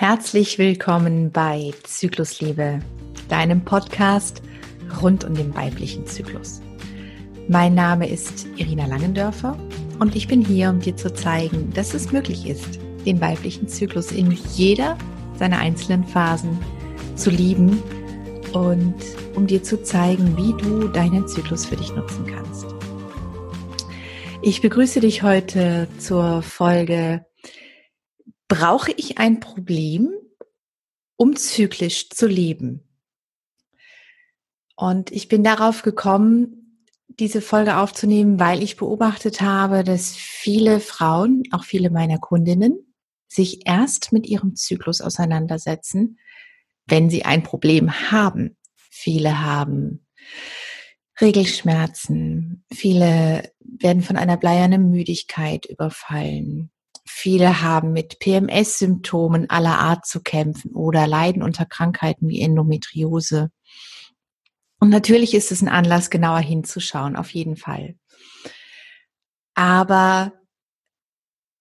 Herzlich willkommen bei Zyklusliebe, deinem Podcast rund um den weiblichen Zyklus. Mein Name ist Irina Langendörfer und ich bin hier, um dir zu zeigen, dass es möglich ist, den weiblichen Zyklus in jeder seiner einzelnen Phasen zu lieben und um dir zu zeigen, wie du deinen Zyklus für dich nutzen kannst. Ich begrüße dich heute zur Folge Brauche ich ein Problem, um zyklisch zu leben? Und ich bin darauf gekommen, diese Folge aufzunehmen, weil ich beobachtet habe, dass viele Frauen, auch viele meiner Kundinnen, sich erst mit ihrem Zyklus auseinandersetzen, wenn sie ein Problem haben. Viele haben Regelschmerzen, viele werden von einer bleiernen Müdigkeit überfallen, Viele haben mit PMS-Symptomen aller Art zu kämpfen oder leiden unter Krankheiten wie Endometriose. Und natürlich ist es ein Anlass, genauer hinzuschauen, auf jeden Fall. Aber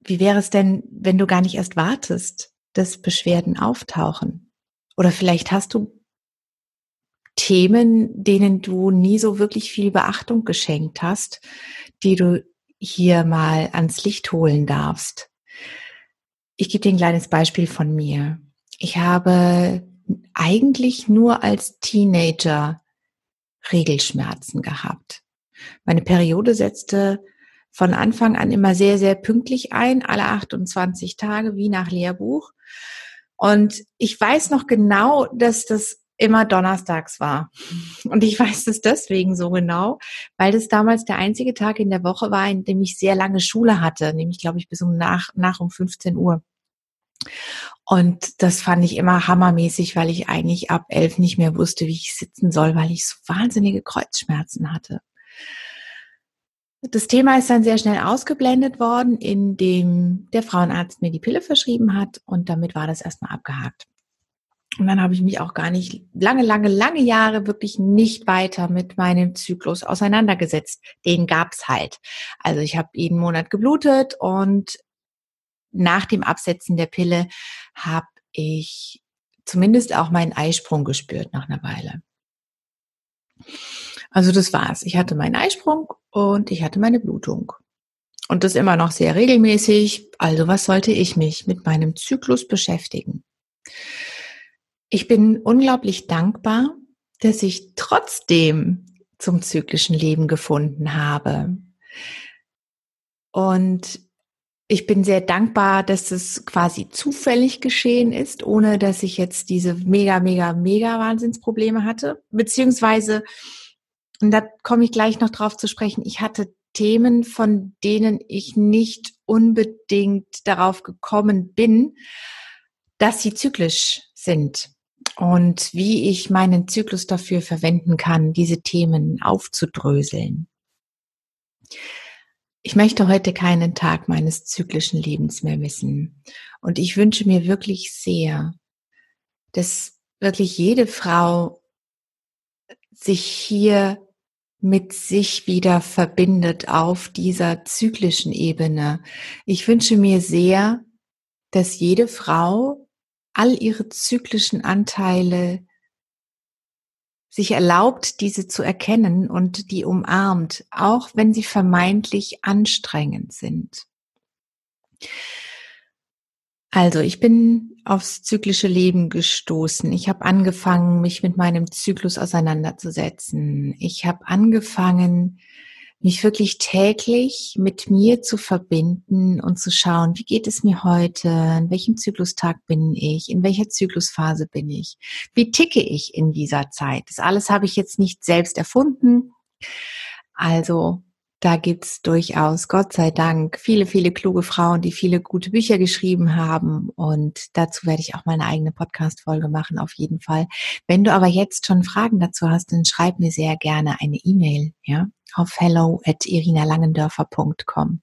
wie wäre es denn, wenn du gar nicht erst wartest, dass Beschwerden auftauchen? Oder vielleicht hast du Themen, denen du nie so wirklich viel Beachtung geschenkt hast, die du hier mal ans Licht holen darfst. Ich gebe dir ein kleines Beispiel von mir. Ich habe eigentlich nur als Teenager Regelschmerzen gehabt. Meine Periode setzte von Anfang an immer sehr, sehr pünktlich ein, alle 28 Tage, wie nach Lehrbuch. Und ich weiß noch genau, dass das immer donnerstags war. Und ich weiß das deswegen so genau, weil das damals der einzige Tag in der Woche war, in dem ich sehr lange Schule hatte, nämlich glaube ich bis um nach, nach um 15 Uhr. Und das fand ich immer hammermäßig, weil ich eigentlich ab elf nicht mehr wusste, wie ich sitzen soll, weil ich so wahnsinnige Kreuzschmerzen hatte. Das Thema ist dann sehr schnell ausgeblendet worden, indem der Frauenarzt mir die Pille verschrieben hat und damit war das erstmal abgehakt. Und dann habe ich mich auch gar nicht lange, lange, lange Jahre wirklich nicht weiter mit meinem Zyklus auseinandergesetzt. Den gab's halt. Also ich habe jeden Monat geblutet und nach dem Absetzen der Pille habe ich zumindest auch meinen Eisprung gespürt nach einer Weile. Also das war's. Ich hatte meinen Eisprung und ich hatte meine Blutung. Und das immer noch sehr regelmäßig. Also was sollte ich mich mit meinem Zyklus beschäftigen? Ich bin unglaublich dankbar, dass ich trotzdem zum zyklischen Leben gefunden habe. Und ich bin sehr dankbar, dass es quasi zufällig geschehen ist, ohne dass ich jetzt diese mega, mega, mega Wahnsinnsprobleme hatte. Beziehungsweise, und da komme ich gleich noch drauf zu sprechen, ich hatte Themen, von denen ich nicht unbedingt darauf gekommen bin, dass sie zyklisch sind und wie ich meinen Zyklus dafür verwenden kann, diese Themen aufzudröseln. Ich möchte heute keinen Tag meines zyklischen Lebens mehr missen. Und ich wünsche mir wirklich sehr, dass wirklich jede Frau sich hier mit sich wieder verbindet auf dieser zyklischen Ebene. Ich wünsche mir sehr, dass jede Frau all ihre zyklischen Anteile sich erlaubt, diese zu erkennen und die umarmt, auch wenn sie vermeintlich anstrengend sind. Also, ich bin aufs zyklische Leben gestoßen. Ich habe angefangen, mich mit meinem Zyklus auseinanderzusetzen. Ich habe angefangen, mich wirklich täglich mit mir zu verbinden und zu schauen, wie geht es mir heute, in welchem Zyklustag bin ich, in welcher Zyklusphase bin ich, wie ticke ich in dieser Zeit. Das alles habe ich jetzt nicht selbst erfunden. Also da gibt's durchaus, Gott sei Dank, viele, viele kluge Frauen, die viele gute Bücher geschrieben haben. Und dazu werde ich auch meine eigene Podcast-Folge machen, auf jeden Fall. Wenn du aber jetzt schon Fragen dazu hast, dann schreib mir sehr gerne eine E-Mail, ja, auf hello at irinalangendörfer.com.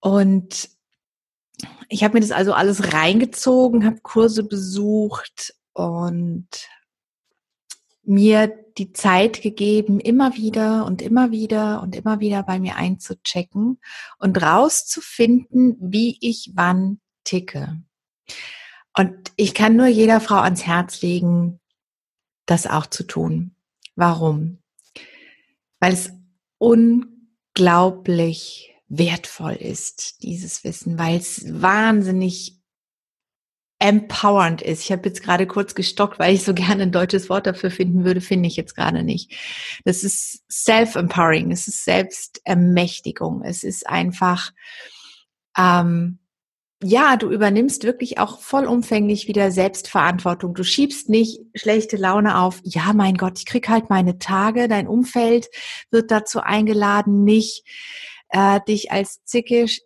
Und ich habe mir das also alles reingezogen, habe Kurse besucht und mir die Zeit gegeben, immer wieder und immer wieder und immer wieder bei mir einzuchecken und rauszufinden, wie ich wann ticke. Und ich kann nur jeder Frau ans Herz legen, das auch zu tun. Warum? Weil es unglaublich wertvoll ist, dieses Wissen, weil es wahnsinnig empowernd ist. Ich habe jetzt gerade kurz gestockt, weil ich so gerne ein deutsches Wort dafür finden würde, finde ich jetzt gerade nicht. Das ist self-empowering, es ist Selbstermächtigung, es ist einfach, ähm, ja, du übernimmst wirklich auch vollumfänglich wieder Selbstverantwortung. Du schiebst nicht schlechte Laune auf, ja, mein Gott, ich krieg halt meine Tage, dein Umfeld wird dazu eingeladen, nicht äh, dich als zickig,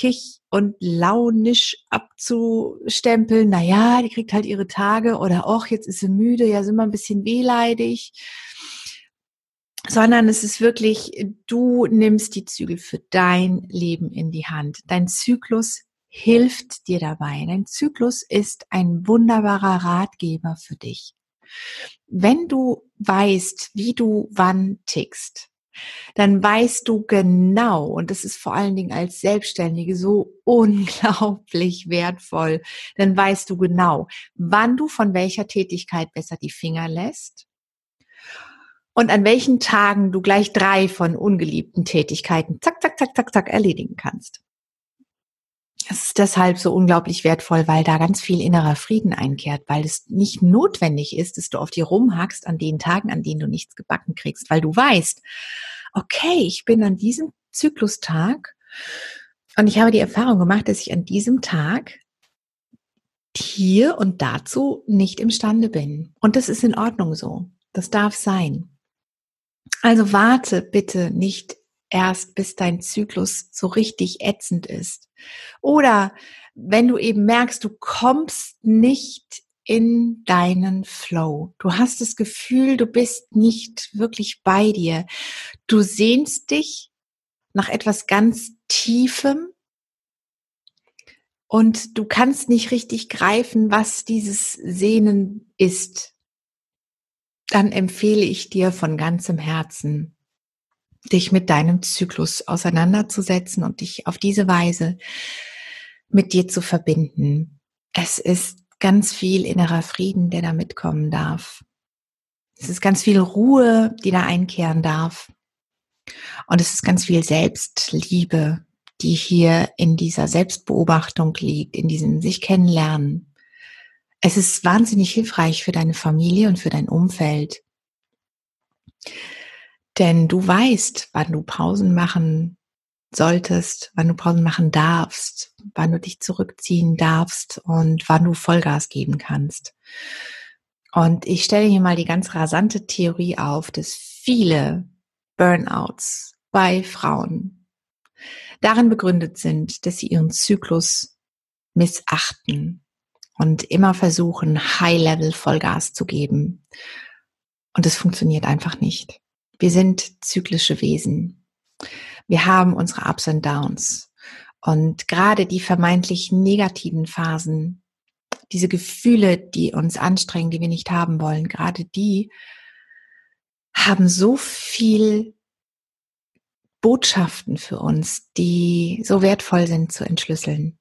zickig und launisch abzustempeln. Naja, die kriegt halt ihre Tage oder och, jetzt ist sie müde, ja, sind wir ein bisschen wehleidig. Sondern es ist wirklich, du nimmst die Zügel für dein Leben in die Hand. Dein Zyklus hilft dir dabei. Dein Zyklus ist ein wunderbarer Ratgeber für dich. Wenn du weißt, wie du wann tickst, dann weißt du genau, und das ist vor allen Dingen als Selbstständige so unglaublich wertvoll, dann weißt du genau, wann du von welcher Tätigkeit besser die Finger lässt und an welchen Tagen du gleich drei von ungeliebten Tätigkeiten zack, zack, zack, zack, zack erledigen kannst. Es ist deshalb so unglaublich wertvoll, weil da ganz viel innerer Frieden einkehrt, weil es nicht notwendig ist, dass du auf dir rumhackst an den Tagen, an denen du nichts gebacken kriegst, weil du weißt, okay, ich bin an diesem Zyklustag und ich habe die Erfahrung gemacht, dass ich an diesem Tag hier und dazu nicht imstande bin. Und das ist in Ordnung so. Das darf sein. Also warte bitte nicht erst, bis dein Zyklus so richtig ätzend ist. Oder wenn du eben merkst, du kommst nicht in deinen Flow. Du hast das Gefühl, du bist nicht wirklich bei dir. Du sehnst dich nach etwas ganz Tiefem und du kannst nicht richtig greifen, was dieses Sehnen ist. Dann empfehle ich dir von ganzem Herzen, dich mit deinem Zyklus auseinanderzusetzen und dich auf diese Weise mit dir zu verbinden. Es ist ganz viel innerer Frieden, der da mitkommen darf. Es ist ganz viel Ruhe, die da einkehren darf. Und es ist ganz viel Selbstliebe, die hier in dieser Selbstbeobachtung liegt, in diesem sich kennenlernen. Es ist wahnsinnig hilfreich für deine Familie und für dein Umfeld. Denn du weißt, wann du Pausen machen solltest, wann du Pausen machen darfst, wann du dich zurückziehen darfst und wann du Vollgas geben kannst. Und ich stelle hier mal die ganz rasante Theorie auf, dass viele Burnouts bei Frauen darin begründet sind, dass sie ihren Zyklus missachten und immer versuchen, High-Level Vollgas zu geben. Und es funktioniert einfach nicht. Wir sind zyklische Wesen. Wir haben unsere Ups und Downs. Und gerade die vermeintlich negativen Phasen, diese Gefühle, die uns anstrengen, die wir nicht haben wollen, gerade die haben so viel Botschaften für uns, die so wertvoll sind zu entschlüsseln.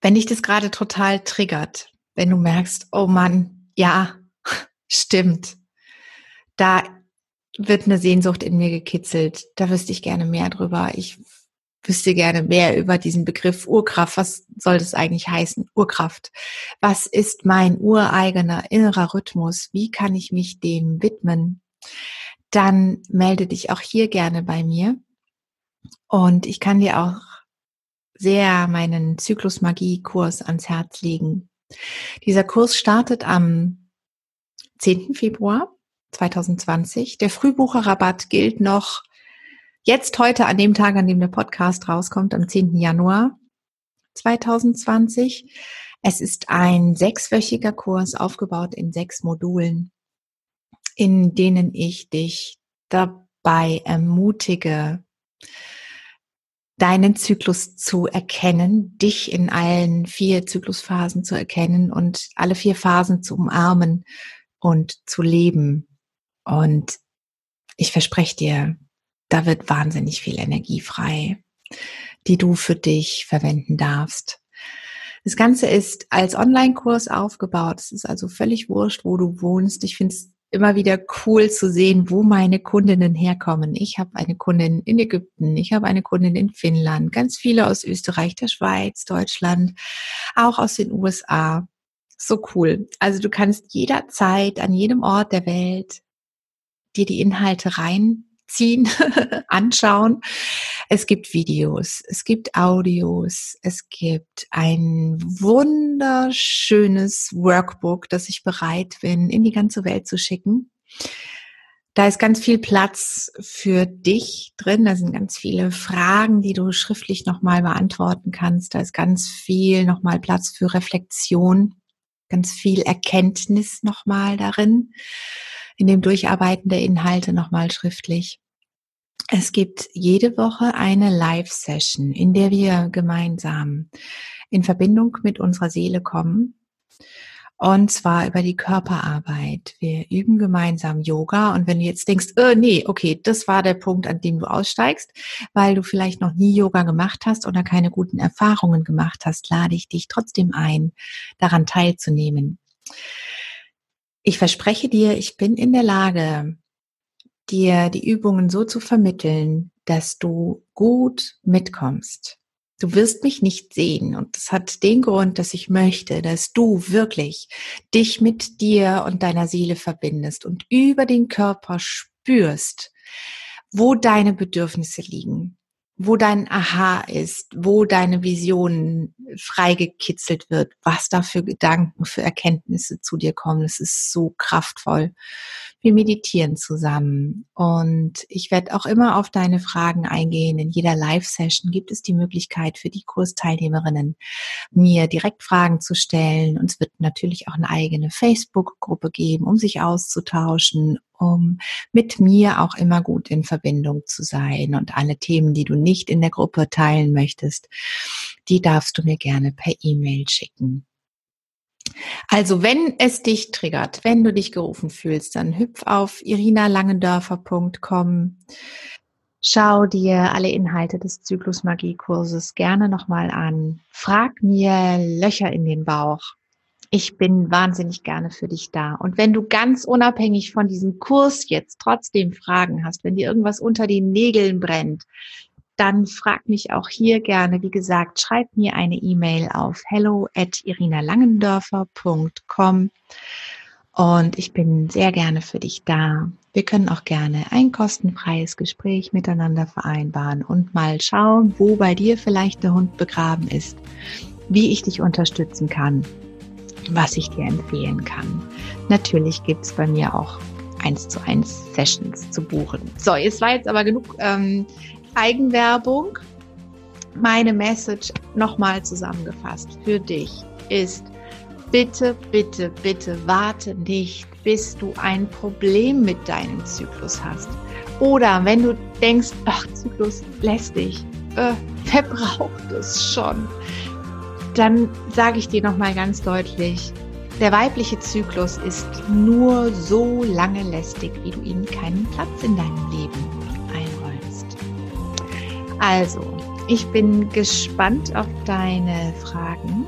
Wenn dich das gerade total triggert, wenn du merkst, oh Mann, ja, stimmt, da wird eine Sehnsucht in mir gekitzelt. Da wüsste ich gerne mehr drüber. Ich wüsste gerne mehr über diesen Begriff Urkraft. Was soll das eigentlich heißen? Urkraft. Was ist mein ureigener innerer Rhythmus? Wie kann ich mich dem widmen? Dann melde dich auch hier gerne bei mir. Und ich kann dir auch sehr meinen Zyklusmagie-Kurs ans Herz legen. Dieser Kurs startet am 10. Februar 2020. Der Frühbucherrabatt gilt noch jetzt heute an dem Tag, an dem der Podcast rauskommt, am 10. Januar 2020. Es ist ein sechswöchiger Kurs aufgebaut in sechs Modulen, in denen ich dich dabei ermutige, deinen Zyklus zu erkennen, dich in allen vier Zyklusphasen zu erkennen und alle vier Phasen zu umarmen und zu leben. Und ich verspreche dir, da wird wahnsinnig viel Energie frei. die du für dich verwenden darfst. Das Ganze ist als Online-Kurs aufgebaut. Es ist also völlig wurscht, wo du wohnst. Ich finde es immer wieder cool zu sehen, wo meine Kundinnen herkommen. Ich habe eine Kundin in Ägypten, ich habe eine Kundin in Finnland, ganz viele aus Österreich, der Schweiz, Deutschland, auch aus den USA. So cool. Also du kannst jederzeit an jedem Ort der Welt dir die Inhalte reinziehen, anschauen. Es gibt Videos, es gibt Audios, es gibt ein wunderschönes Workbook, das ich bereit bin, in die ganze Welt zu schicken. Da ist ganz viel Platz für dich drin. Da sind ganz viele Fragen, die du schriftlich nochmal beantworten kannst. Da ist ganz viel nochmal Platz für Reflexion, ganz viel Erkenntnis nochmal darin, in dem Durcharbeiten der Inhalte nochmal schriftlich. Es gibt jede Woche eine Live-Session, in der wir gemeinsam in Verbindung mit unserer Seele kommen. Und zwar über die Körperarbeit. Wir üben gemeinsam Yoga. Und wenn du jetzt denkst, äh, nee, okay, das war der Punkt, an dem du aussteigst, weil du vielleicht noch nie Yoga gemacht hast oder keine guten Erfahrungen gemacht hast, lade ich dich trotzdem ein, daran teilzunehmen. Ich verspreche dir, ich bin in der Lage, dir die Übungen so zu vermitteln, dass du gut mitkommst. Du wirst mich nicht sehen und das hat den Grund, dass ich möchte, dass du wirklich dich mit dir und deiner Seele verbindest und über den Körper spürst, wo deine Bedürfnisse liegen, wo dein Aha ist, wo deine Vision freigekitzelt wird, was da für Gedanken, für Erkenntnisse zu dir kommen. Es ist so kraftvoll. Wir meditieren zusammen und ich werde auch immer auf deine Fragen eingehen. In jeder Live-Session gibt es die Möglichkeit für die Kursteilnehmerinnen, mir direkt Fragen zu stellen. Und es wird natürlich auch eine eigene Facebook-Gruppe geben, um sich auszutauschen um mit mir auch immer gut in Verbindung zu sein. Und alle Themen, die du nicht in der Gruppe teilen möchtest, die darfst du mir gerne per E-Mail schicken. Also, wenn es dich triggert, wenn du dich gerufen fühlst, dann hüpf auf irinalangendörfer.com. Schau dir alle Inhalte des Zyklusmagie-Kurses gerne nochmal an. Frag mir Löcher in den Bauch ich bin wahnsinnig gerne für dich da. Und wenn du ganz unabhängig von diesem Kurs jetzt trotzdem Fragen hast, wenn dir irgendwas unter den Nägeln brennt, dann frag mich auch hier gerne. Wie gesagt, schreib mir eine E-Mail auf hello at irinalangendörfer.com und ich bin sehr gerne für dich da. Wir können auch gerne ein kostenfreies Gespräch miteinander vereinbaren und mal schauen, wo bei dir vielleicht der Hund begraben ist, wie ich dich unterstützen kann was ich dir empfehlen kann. Natürlich gibt es bei mir auch eins zu eins Sessions zu buchen. So, jetzt war jetzt aber genug ähm, Eigenwerbung. Meine Message nochmal zusammengefasst für dich ist, bitte, bitte, bitte warte nicht, bis du ein Problem mit deinem Zyklus hast. Oder wenn du denkst, ach, Zyklus lästig, äh, wer braucht es schon? Dann sage ich dir nochmal ganz deutlich, der weibliche Zyklus ist nur so lange lästig, wie du ihm keinen Platz in deinem Leben einräumst. Also, ich bin gespannt auf deine Fragen.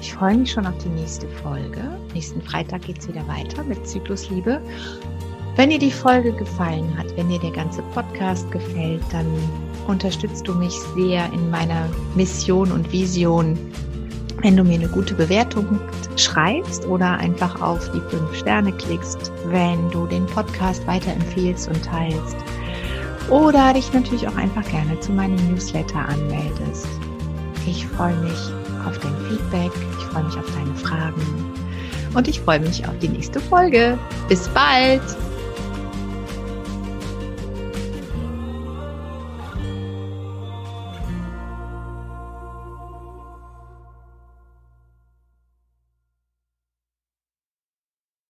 Ich freue mich schon auf die nächste Folge. Nächsten Freitag geht es wieder weiter mit Zyklusliebe. Wenn dir die Folge gefallen hat, wenn dir der ganze Podcast gefällt, dann unterstützt du mich sehr in meiner Mission und Vision, wenn du mir eine gute Bewertung schreibst oder einfach auf die fünf Sterne klickst, wenn du den Podcast weiterempfehlst und teilst. Oder dich natürlich auch einfach gerne zu meinem Newsletter anmeldest. Ich freue mich auf dein Feedback, ich freue mich auf deine Fragen und ich freue mich auf die nächste Folge. Bis bald!